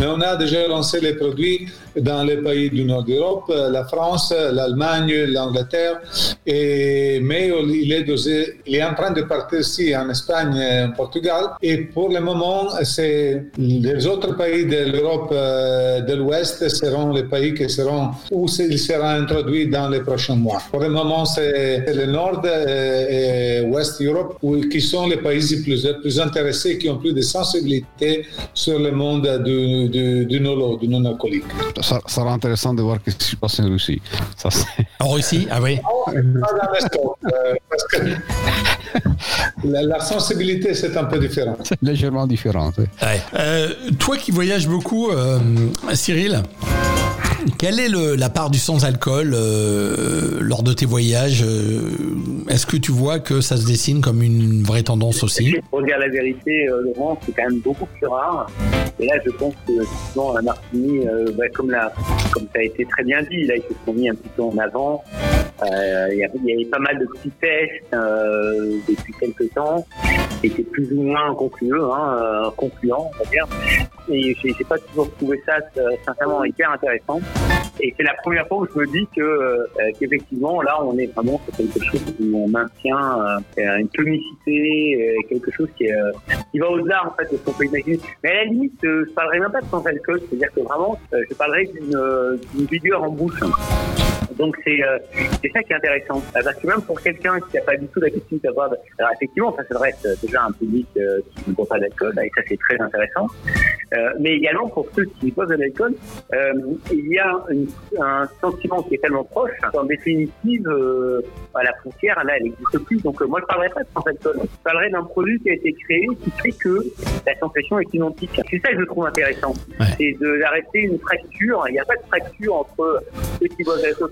[SPEAKER 5] Mais on a déjà lancé les produits dans les pays du nord d'Europe, la France, l'Allemagne, l'Angleterre. Et, mais il est, en train de partir ici en Espagne en Portugal. Et pour le moment, c'est les autres pays de l'Europe de l'Ouest seront les pays qui seront où il sera introduit dans les prochains mois. Pour le moment, c'est le Nord et, et Ouest Europe qui sont les pays plus, plus intéressés, ont plus de sensibilité sur le monde du, du, du nolo, du non-alcoolique.
[SPEAKER 4] Ça, ça, sera intéressant de voir ce qui se passe en Russie. Ça,
[SPEAKER 2] en Russie? Ah oui
[SPEAKER 5] Pas dans les stocks, euh, parce que la, la, sensibilité, c'est un peu différent.
[SPEAKER 4] Légèrement différent. Oui.
[SPEAKER 2] Ouais. Euh, toi qui voyages beaucoup, euh, Cyril, quelle est le, la part du sans-alcool euh, lors de tes voyages euh, Est-ce que tu vois que ça se dessine comme une vraie tendance aussi?
[SPEAKER 6] Pour dire la vérité, euh, Laurent, c'est quand même beaucoup plus rare. Et là, je pense que souvent la Martini, bah, comme, ça a été très bien dit, là, ils se sont mis un petit peu en avant. Il y, avait pas mal de petits tests depuis quelques temps qui étaient plus ou moins concluants, hein, concluants on va dire. Et j'ai pas toujours trouvé ça sincèrement hyper intéressant. Et c'est la première fois où je me dis que euh, qu'effectivement là on est vraiment sur quelque chose où on maintient euh, une tonicité, euh, quelque chose qui, euh, qui va au-delà en fait de ce qu'on peut imaginer. Mais à la limite, euh, je parlerai même pas de sans alcool, c'est-à-dire que vraiment, euh, je parlerai d'une euh, d'une vigueur en bouche. Donc c'est euh, c'est ça qui est intéressant. Euh, Parce que même pour quelqu'un qui n'a pas du tout l'habitude d'avoir... Alors effectivement, ça s'adresse euh, déjà à un public euh, qui ne boit pas d'alcool, et ça c'est très intéressant. Euh, mais également pour ceux qui boivent de l'alcool, euh, il y a une- un sentiment qui est tellement proche. En définitive, euh, à la frontière, là, elle n'existe plus. Donc moi, je parlerai pas de sans alcool. Je parlerai d'un produit qui a été créé qui fait que la sensation est identique. C'est ça que je trouve intéressant.
[SPEAKER 2] Ouais.
[SPEAKER 6] C'est d'arrêter une fracture. Il n'y a pas de fracture entre ceux qui boivent de l'alcool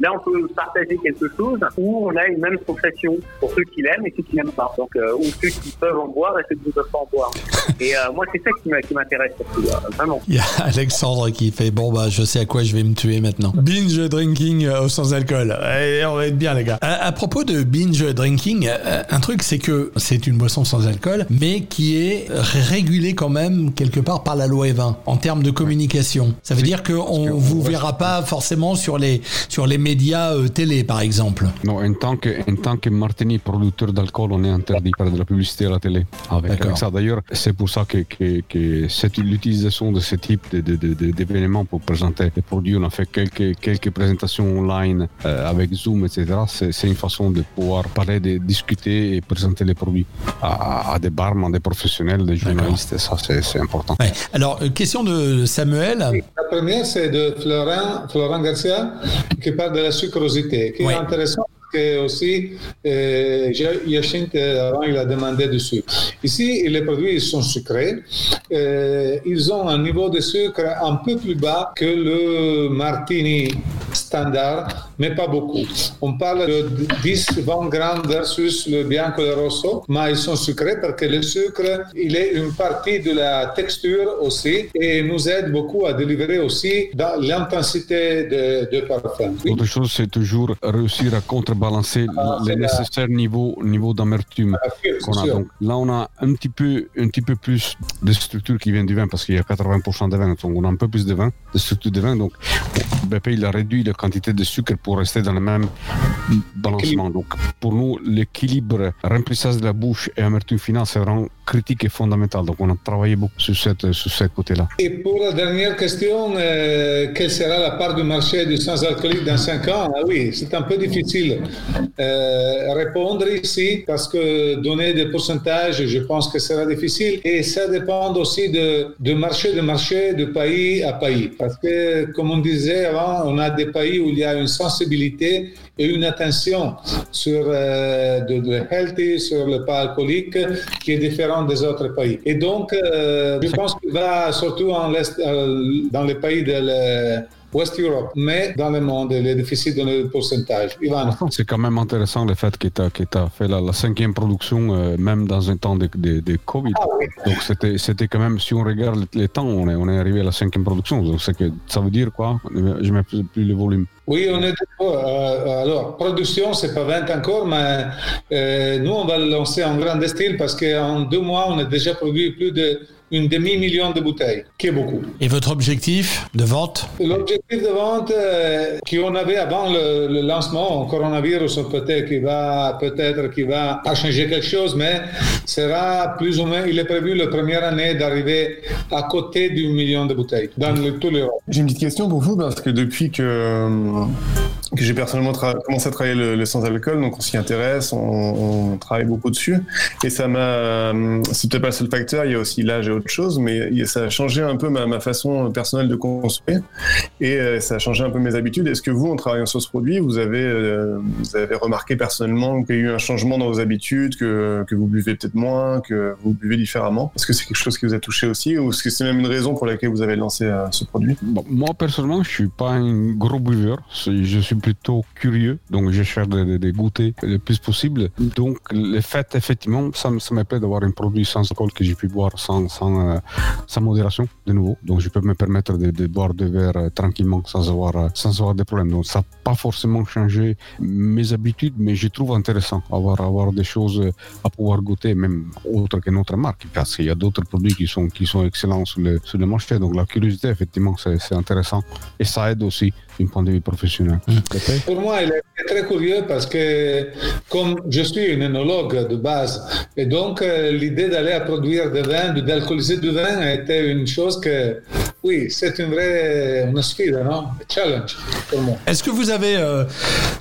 [SPEAKER 6] Là, on peut partager quelque chose où on a une même sensation pour ceux qui l'aiment et ceux qui n'aiment pas. Donc, euh, ou ceux qui peuvent en boire et ceux qui ne peuvent pas en boire. Et euh, moi, c'est ça qui m'intéresse surtout, euh, vraiment.
[SPEAKER 2] Il y a Alexandre qui fait bon bah je sais à quoi je vais me tuer maintenant. Binge drinking euh, au sans alcool. Eh, on va être bien les gars. À, à propos de binge drinking, euh, un truc c'est que c'est une boisson sans alcool, mais qui est régulée quand même quelque part par la loi E20 en termes de communication. Ça veut dire qu'on vous verra pas forcément sur les sur les médias euh, télé par exemple.
[SPEAKER 4] Non, en tant que, en tant que Martini producteur d'alcool, on est interdit de faire de la publicité à la télé. Avec,
[SPEAKER 2] D'accord.
[SPEAKER 4] avec ça, d'ailleurs, c'est pour ça que, que, que cette- l'utilisation de ce type de- de- de- de- d'événements pour présenter les produits, on a fait quelques, quelques présentations online euh, avec Zoom, etc. C'est c'est une façon de pouvoir parler, de discuter et présenter les produits à, à des barman, des professionnels, des journalistes. Et ça, c'est c'est important.
[SPEAKER 2] Ouais. Alors euh, question de Samuel.
[SPEAKER 5] La première, c'est de Florent, Florent Garcia, qui parle de la sucrosité, qui
[SPEAKER 2] Oui.
[SPEAKER 5] est intéressant parce que aussi, euh, Yachint, euh, avant, il a demandé du sucre. Ici, les produits ils sont sucrés. Euh, ils ont un niveau de sucre un peu plus bas que le martini standard, mais pas beaucoup. On parle de 10-20 grammes versus le bianco e rosso, mais ils sont sucrés parce que le sucre, il est une partie de la texture aussi et nous aide beaucoup à délivrer aussi dans l'intensité de, de parfum. Oui.
[SPEAKER 4] Autre chose, c'est toujours réussir à contrebalancer
[SPEAKER 5] Ah,
[SPEAKER 4] le
[SPEAKER 5] c'est la-
[SPEAKER 4] nécessaire niveau, d'amertume.
[SPEAKER 5] C'est
[SPEAKER 4] qu'on a. Donc là, on a un petit peu, un petit peu plus de structure qui vient du vin parce qu'il y a 80% de vin. Donc on a un peu plus de vin, de structure de vin. Donc BP, il a réduit la quantité de sucre pour rester dans le même balancement. Donc pour nous, l'équilibre, remplissage de la bouche et amertume finale, c'est vraiment critique et fondamental. Donc on a travaillé beaucoup sur, cette, sur ce côté-là.
[SPEAKER 5] Et pour la dernière question, euh, quelle sera la part du marché du sans-alcoolique dans 5 ans? Ah oui, c'est un peu difficile euh, répondre ici parce que donner des pourcentages, je pense que sera difficile. Et ça dépend aussi de, de marché de marché, de pays à pays. Parce que, comme on disait avant, on a des pays où il y a une sensibilité et une attention sur euh, de, de healthy, sur le pas alcoolique, qui est différent des autres pays. Et donc, euh, je pense qu'il va surtout euh, dans les pays de West Europe, mais dans le monde, les déficits dans le pourcentage. Ivan.
[SPEAKER 4] C'est quand même intéressant le fait que tu as, fait la, la cinquième production, euh, même dans un temps de, de, de Covid.
[SPEAKER 5] Ah oui.
[SPEAKER 4] Donc c'était quand même, si on regarde les, temps, on est, on est arrivé à la cinquième production. Donc que ça veut dire quoi? Je mets plus, le volume.
[SPEAKER 5] Oui, on est d'accord. Euh, alors, production, c'est pas 20 encore, mais euh, nous, on va le lancer en grand style parce qu'en deux mois, on a déjà produit plus de une demi-million de bouteilles, qui est beaucoup.
[SPEAKER 2] Et votre objectif de vente?
[SPEAKER 5] L'objectif de vente euh, qu'on avait avant le, le lancement, au coronavirus, peut-être qui va, peut-être qui va pas changer quelque chose, mais sera plus ou moins, il est prévu la première année d'arriver à côté d'un million de bouteilles dans le, tout l'Europe.
[SPEAKER 7] J'ai une petite question pour vous parce que depuis que, euh, que j'ai personnellement commencé à travailler le, sans-alcool, donc on s'y intéresse, on, travaille beaucoup dessus, et ça m'a, c'est peut-être pas le seul facteur, il y a aussi l'âge et autre chose, mais ça a changé un peu ma, façon personnelle de consommer, et euh, ça a changé un peu mes habitudes. Est-ce que vous, en travaillant sur ce produit, vous avez, euh, vous avez remarqué personnellement qu'il y a eu un changement dans vos habitudes, que, que vous buvez peut-être moins, que vous buvez différemment? Est-ce que c'est quelque chose qui vous a touché aussi, ou est-ce que c'est même une raison pour laquelle vous avez lancé euh, ce produit?
[SPEAKER 4] Moi, personnellement, je suis pas un gros buveur. Je suis plutôt curieux, donc je cherche de, goûter le plus possible. Donc le fait, effectivement, ça, ça me plaît d'avoir un produit sans alcool que j'ai pu boire sans, sans, euh, sans, modération, de nouveau. Donc je peux me permettre de, boire deux verres euh, tranquillement sans avoir, euh, sans avoir des problèmes. Donc ça n'a pas forcément changé mes habitudes, mais je trouve intéressant avoir, avoir des choses à pouvoir goûter, même autres que notre marque, parce qu'il y a d'autres produits qui sont, qui sont excellents sur le, sur le marché. Donc la curiosité, effectivement, c'est intéressant. Et ça aide aussi d'un point de vue professionnel. Mmh.
[SPEAKER 5] Pour moi, il est très curieux parce que comme je suis un énologue de base, et donc euh, l'idée d'aller à produire des vins, d'alcooliser du vin était une chose que, oui, c'est une vraie une sfida, non? Un challenge pour moi.
[SPEAKER 2] Est-ce que vous avez euh,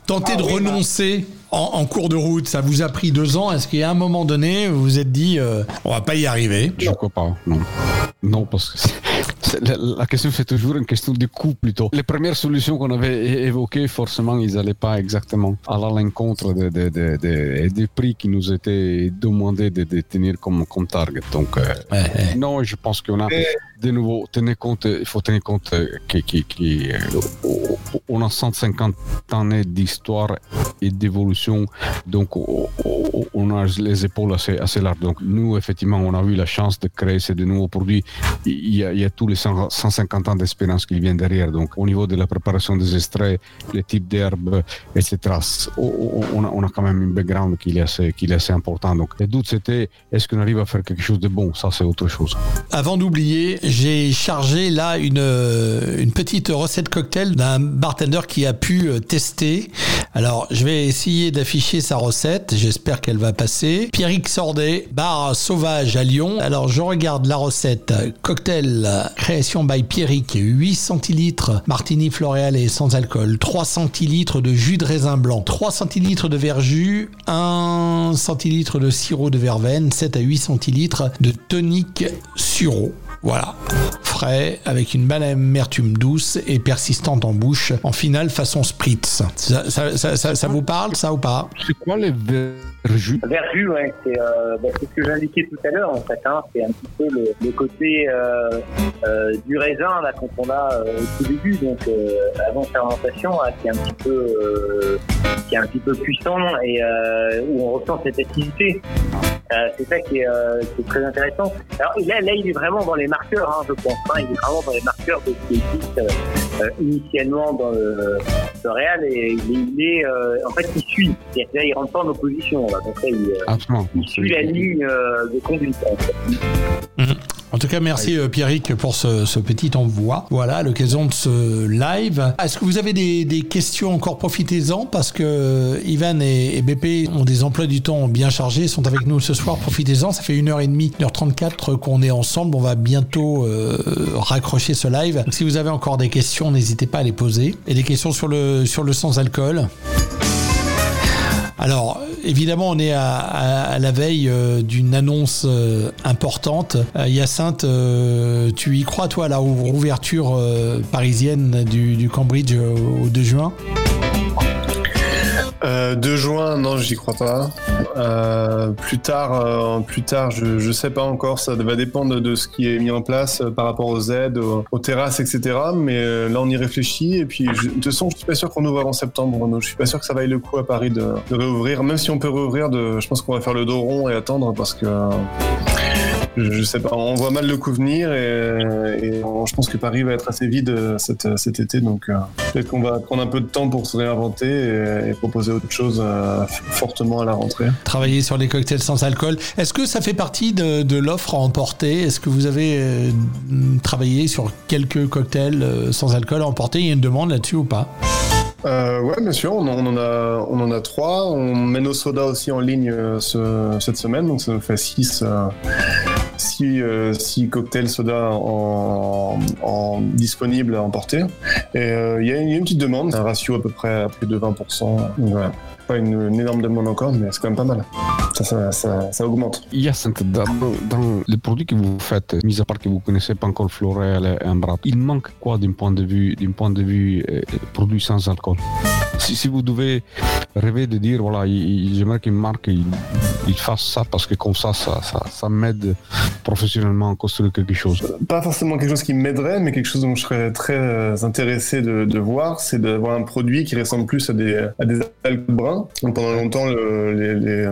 [SPEAKER 2] tenté ah, de oui, renoncer en, en, cours de route? Ça vous a pris deux ans? Est-ce qu'à un moment donné, vous vous êtes dit, euh, on va pas y arriver?
[SPEAKER 4] Je crois pas, non. Non, parce que la, la, question, c'est toujours une question de coût plutôt. Les premières solutions qu'on avait évoquées, forcément, ils n'allaient pas exactement à l'encontre des de, de, de, prix qui nous étaient demandés de, tenir comme, comme target. Donc, euh, non, je pense qu'on a. De nouveau, tenez compte, il faut tenir compte qu'on a 150 années d'histoire et d'évolution, donc on a les épaules assez, assez larges. Donc nous, effectivement, on a eu la chance de créer ces de nouveaux produits. Il y a, il y a tous les 150 ans d'expérience qui viennent derrière. Donc au niveau de la préparation des extraits, les types d'herbes, etc., on a, quand même une background qui est assez, important. Donc le doute, c'était est-ce qu'on arrive à faire quelque chose de bon? Ça, c'est autre chose.
[SPEAKER 2] Avant d'oublier, j'ai chargé là une, petite recette cocktail d'un bartender qui a pu tester. Alors, je vais essayer d'afficher sa recette. J'espère qu'elle va passer. Pierrick Sordet, bar sauvage à Lyon. Alors, je regarde la recette cocktail création by Pierrick. 8 centilitres martini floréal et sans alcool. 3 centilitres de jus de raisin blanc. 3 centilitres de verjus. 1 centilitre de sirop de verveine. 7 à 8 centilitres de tonique suro. Voilà. Frais, avec une belle amertume douce et persistante en bouche, en finale façon spritz. Ça, ça, ça, ça vous parle, ça ou pas?
[SPEAKER 4] C'est quoi les verjus?
[SPEAKER 6] Verjus, ouais, c'est euh, bah, ce que j'indiquais tout à l'heure, en fait. Hein, c'est un petit peu le, le côté euh, euh, du raisin, là, quand on a au tout début, donc avant fermentation, là, qui est un petit peu, qui est un petit peu puissant et où on ressent cette acidité. C'est ça qui est, qui est, très intéressant. Alors là, là, il est vraiment dans les marqueurs, hein, je pense. Hein, il est vraiment dans les marqueurs de ce qui existe euh, initialement dans le, le Real et il est, euh, en fait, il suit. Là, il rentre pas en opposition. Là. Donc là, il, il suit la ligne euh, de conduite. En fait.
[SPEAKER 2] mmh. En tout cas, merci euh, Pierrick pour ce, ce, petit envoi. Voilà, l'occasion de ce live. Est-ce que vous avez des, des questions encore? Profitez-en parce que Ivan et, et, BP ont des emplois du temps bien chargés, sont avec nous ce soir. Profitez-en. Ça fait 1h30, 1h34 qu'on est ensemble. On va bientôt euh, raccrocher ce live. Donc, si vous avez encore des questions, n'hésitez pas à les poser. Et des questions sur le, sur le sans-alcool. Alors, évidemment, on est à, la veille euh, d'une annonce euh, importante. Euh, Hyacinthe, tu y crois, toi, la rouverture euh, parisienne du Cambridge au 2 juin?
[SPEAKER 7] Euh, 2 juin, non, j'y crois pas. Euh, plus tard, euh, plus tard, je, je sais pas encore. Ça va dépendre de ce qui est mis en place euh, par rapport aux aides, aux, terrasses, etc. Mais euh, là, on y réfléchit. Et puis, je, de toute façon, je suis pas sûr qu'on ouvre avant septembre. Bruno. Je suis pas sûr que ça vaille le coup à Paris de, réouvrir. Même si on peut réouvrir, je pense qu'on va faire le dos rond et attendre parce que je sais pas, on voit mal le coup venir et, et on, je pense que Paris va être assez vide euh, cet, cet été, donc euh, peut-être qu'on va prendre un peu de temps pour se réinventer et, et proposer autre chose euh, fortement à la rentrée.
[SPEAKER 2] Travailler sur les cocktails sans alcool. Est-ce que ça fait partie de, de l'offre à emporter? Est-ce que vous avez euh, travaillé sur quelques cocktails euh, sans alcool à emporter? Il y a une demande là-dessus ou pas?
[SPEAKER 7] Euh, ouais, bien sûr, on, on, en a, on en a trois. On met nos sodas aussi en ligne euh, ce, cette semaine, donc ça nous fait six, euh, six, euh, six cocktails soda en, en, disponibles à emporter. Et euh, il y, a une petite demande, un ratio à peu près à plus de 20%. Donc, voilà. Pas une, énorme demande encore, mais c'est quand même pas mal. Ça, ça, ça, ça augmente.
[SPEAKER 4] Il y a dans, dans, les produits que vous faites, mis à part que vous connaissez pas encore Florel et Ambra, il manque quoi d'un point de vue, d'un point de vue euh, produit sans alcool? Si, vous devez rêver de dire voilà, j'aimerais qu'une marque fasse ça parce que comme ça, ça, ça, m'aide professionnellement à construire quelque chose.
[SPEAKER 7] Pas forcément quelque chose qui m'aiderait, mais quelque chose dont je serais très euh, intéressé de, voir, c'est d'avoir un produit qui ressemble plus à des, à des alcools bruns. Donc pendant longtemps, le, les, euh,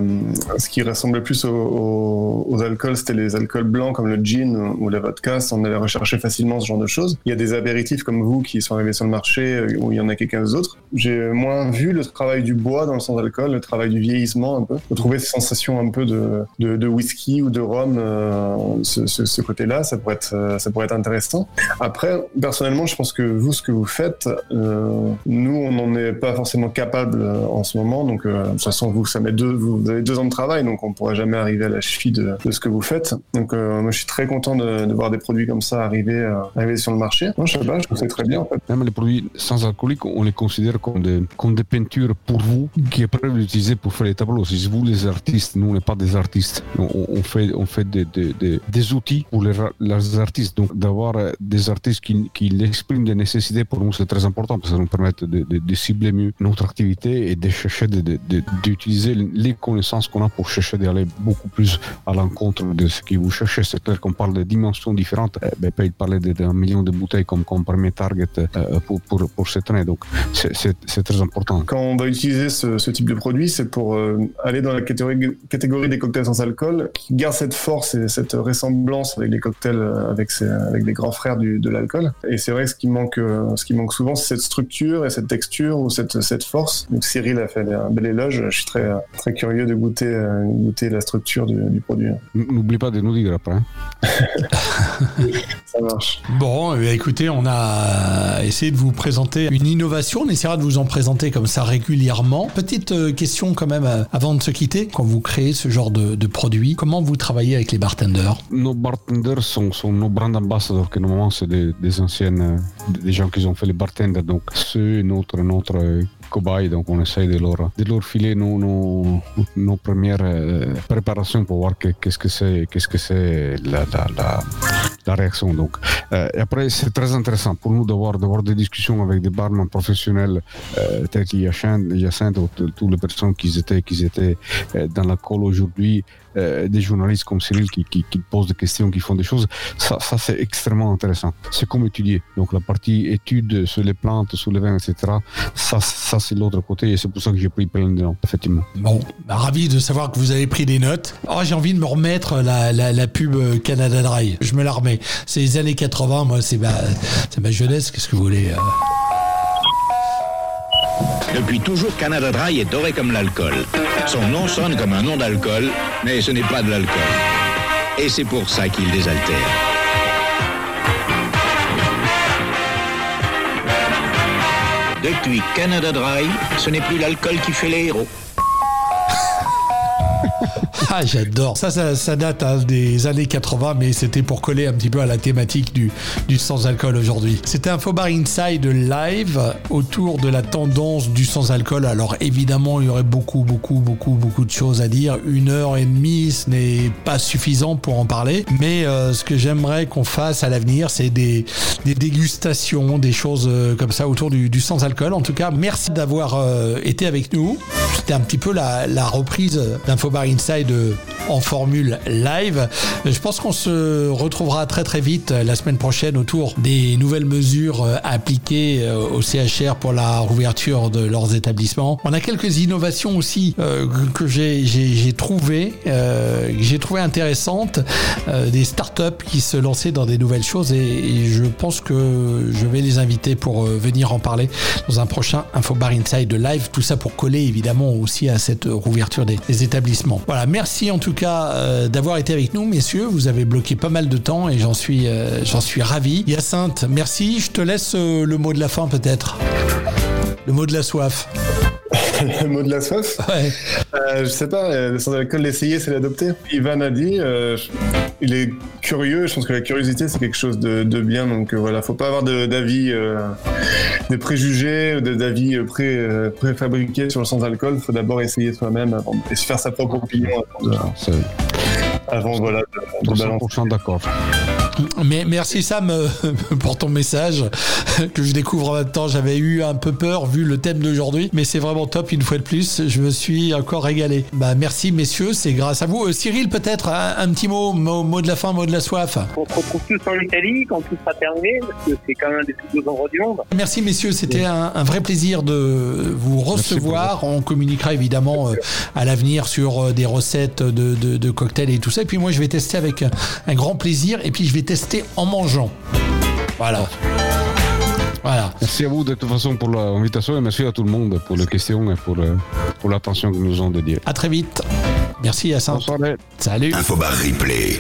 [SPEAKER 7] ce qui ressemblait plus aux, alcools, c'était les alcools blancs comme le gin ou la vodka. On allait rechercher facilement ce genre de choses. Il y a des apéritifs comme vous qui sont arrivés sur le marché euh, où il y en a quelqu'un d'autre. J'ai moins vu le travail du bois dans le sans alcool, le travail du vieillissement un peu. Retrouver ces sensations un peu de, whisky ou de rhum, euh, ce, côté-là, ça pourrait être, euh, ça pourrait être intéressant. Après, personnellement, je pense que vous, ce que vous faites, euh, nous, on n'en est pas forcément capable en ce moment. Donc, de toute façon, vous, ça met deux, vous avez deux ans de travail, donc on pourra jamais arriver à la cheville de, ce que vous faites. Donc, moi, je suis très content de, voir des produits comme ça arriver, sur le marché. Non, je sais pas, je trouve très bien.
[SPEAKER 4] Même les produits sans alcooliques, on les considère comme des, peintures pour vous qui après vous l'utilisez pour faire les tableaux. Si vous les artistes, nous on n'est pas des artistes. On, fait, on fait des, des, des, outils pour les, les artistes. Donc d'avoir euh, des artistes qui, qui expriment des nécessités pour nous c'est très important parce que ça nous permet de, de, cibler mieux notre activité et de chercher d'utiliser les connaissances qu'on a pour chercher d'aller beaucoup plus à l'encontre de ce que vous cherchez. C'est clair qu'on parle de dimensions différentes. Euh, ben, il parlait d'un million de bouteilles comme, comme premier target euh, pour, pour, pour cette année. Donc c'est très important.
[SPEAKER 7] Quand on va utiliser ce, ce type de produit, c'est pour euh, aller dans la catégorie, catégorie des cocktails sans alcool, qui garde cette force et cette ressemblance avec les cocktails euh, avec, ses, avec les grands frères du, de l'alcool. Et c'est vrai que ce qui manque, euh, ce qui manque souvent, c'est cette structure et cette texture ou cette, cette force. Donc Cyril a fait un bel éloge. Je suis très, très curieux de goûter, euh, goûter la structure du, du produit.
[SPEAKER 4] N'oublie pas de nous dire après. Hein.
[SPEAKER 7] Ça marche.
[SPEAKER 2] Bon, eh écoutez, on a essayé de vous présenter une innovation. On essaiera de vous en présenter comme ça régulièrement. Petite question quand même avant de se quitter. Quand vous créez ce genre de, produit, comment vous travaillez avec les bartenders?
[SPEAKER 4] Nos bartenders sont, nos brand ambassadors, que normalement c'est des, anciennes, des gens qui ont fait les bartenders. Donc c'est notre, notre euh, cobaye. Donc on essaye de leur, de leur filer nos, nos, nos premières euh, préparations pour voir que- qu'est-ce que c'est, qu'est-ce que c'est la, la, la, la réaction. Donc, euh, et après, c'est très intéressant pour nous d'avoir, d'avoir des discussions avec des barman professionnels euh, tels qu'Hyacinthe, Hyacinthe ou toutes les personnes qui étaient, qui étaient euh, dans la colle aujourd'hui, euh, des journalistes comme Cyril qui, qui, posent des questions, qui font des choses. Ça, c'est extrêmement intéressant. C'est comme étudier. Donc la partie étude sur les plantes, sur les vins, etc. Ça, ça c'est l'autre côté et c'est pour ça que j'ai pris plein de noms, effectivement.
[SPEAKER 2] Bon, bah, ravi de savoir que vous avez pris des notes. Oh, j'ai envie de me remettre la, la, la pub Canada Dry. Je me la remets. C'est les années 80, moi, c'est ma, ma jeunesse. Qu'est-ce que vous voulez euh
[SPEAKER 3] Depuis toujours, Canada Dry est doré comme l'alcool. Son nom sonne comme un nom d'alcool, mais ce n'est pas de l'alcool. Et c'est pour ça qu'il désaltère. Depuis Canada Dry, ce n'est plus l'alcool qui fait les héros.
[SPEAKER 2] Ah, j'adore. Ça, ça, ça date hein, des années 80, mais c'était pour coller un petit peu à la thématique du, du sans-alcool aujourd'hui. C'était un faux bar inside live autour de la tendance du sans-alcool. Alors évidemment, il y aurait beaucoup, beaucoup, beaucoup, beaucoup de choses à dire. Une heure et demie, ce n'est pas suffisant pour en parler. Mais euh, ce que j'aimerais qu'on fasse à l'avenir, c'est des, des dégustations, des choses euh, comme ça autour du, sans-alcool. En tout cas, merci d'avoir euh, été avec nous. C'était un petit peu la, reprise d'Infobar Inside en formule live. Je pense qu'on se retrouvera très très vite euh, la semaine prochaine autour des nouvelles mesures euh, appliquées euh, au CHR pour la rouverture de leurs établissements. On a quelques innovations aussi que j'ai j'ai- j'ai trouvé euh, que j'ai trouvé intéressantes, des startups qui se lançaient dans des nouvelles choses et, et je pense que je vais les inviter pour venir en parler dans un prochain Infobar Inside live. Tout ça pour coller évidemment aussi à cette rouverture des, des établissements. Voilà, merci en tout cas euh, d'avoir été avec nous, messieurs. Vous avez bloqué pas mal de temps et j'en suis, euh, j'en suis ravi. Hyacinthe, merci. Je te laisse euh, le mot de la fin peut-être. Le mot de la soif.
[SPEAKER 7] Le mot de la soif
[SPEAKER 2] Ouais.
[SPEAKER 7] Je sais pas, le sans-alcool, l'essayer, c'est l'adopter. Ivan a dit, il est curieux, je pense que la curiosité, c'est quelque chose de, de bien, donc euh, voilà, faut pas avoir de- d'avis, euh, des préjugés, de- d'avis euh, pré, euh, préfabriqués sur le sans-alcool, faut d'abord essayer soi-même avant- et se faire sa propre opinion avant, de- avant, voilà, de, de balancer.
[SPEAKER 4] 100% d'accord.
[SPEAKER 2] Mais merci Sam euh, pour ton message que je découvre en même temps. J'avais eu un peu peur vu le thème d'aujourd'hui, mais c'est vraiment top une fois de plus. Je me suis encore régalé. Bah merci messieurs, c'est grâce à vous. Euh, Cyril peut-être un, un petit mot, mot, mot de la fin, mot de la soif.
[SPEAKER 6] On se retrouve tous en Italie quand tout sera terminé, parce que c'est quand même un des plus beaux endroits du monde.
[SPEAKER 2] Merci messieurs, c'était un, un vrai plaisir de vous recevoir. On communiquera évidemment euh, à l'avenir sur euh, des recettes de, de- de cocktails et tout ça. Et puis moi je vais tester avec un, un grand plaisir et puis je vais tester en mangeant. Voilà. Voilà.
[SPEAKER 4] Merci à vous de toute façon pour l'invitation et merci à tout le monde pour les questions et pour, euh, pour l'attention que nous ont dédiée.
[SPEAKER 2] À très vite. Merci Yacine. Salut.
[SPEAKER 1] Infobar replay.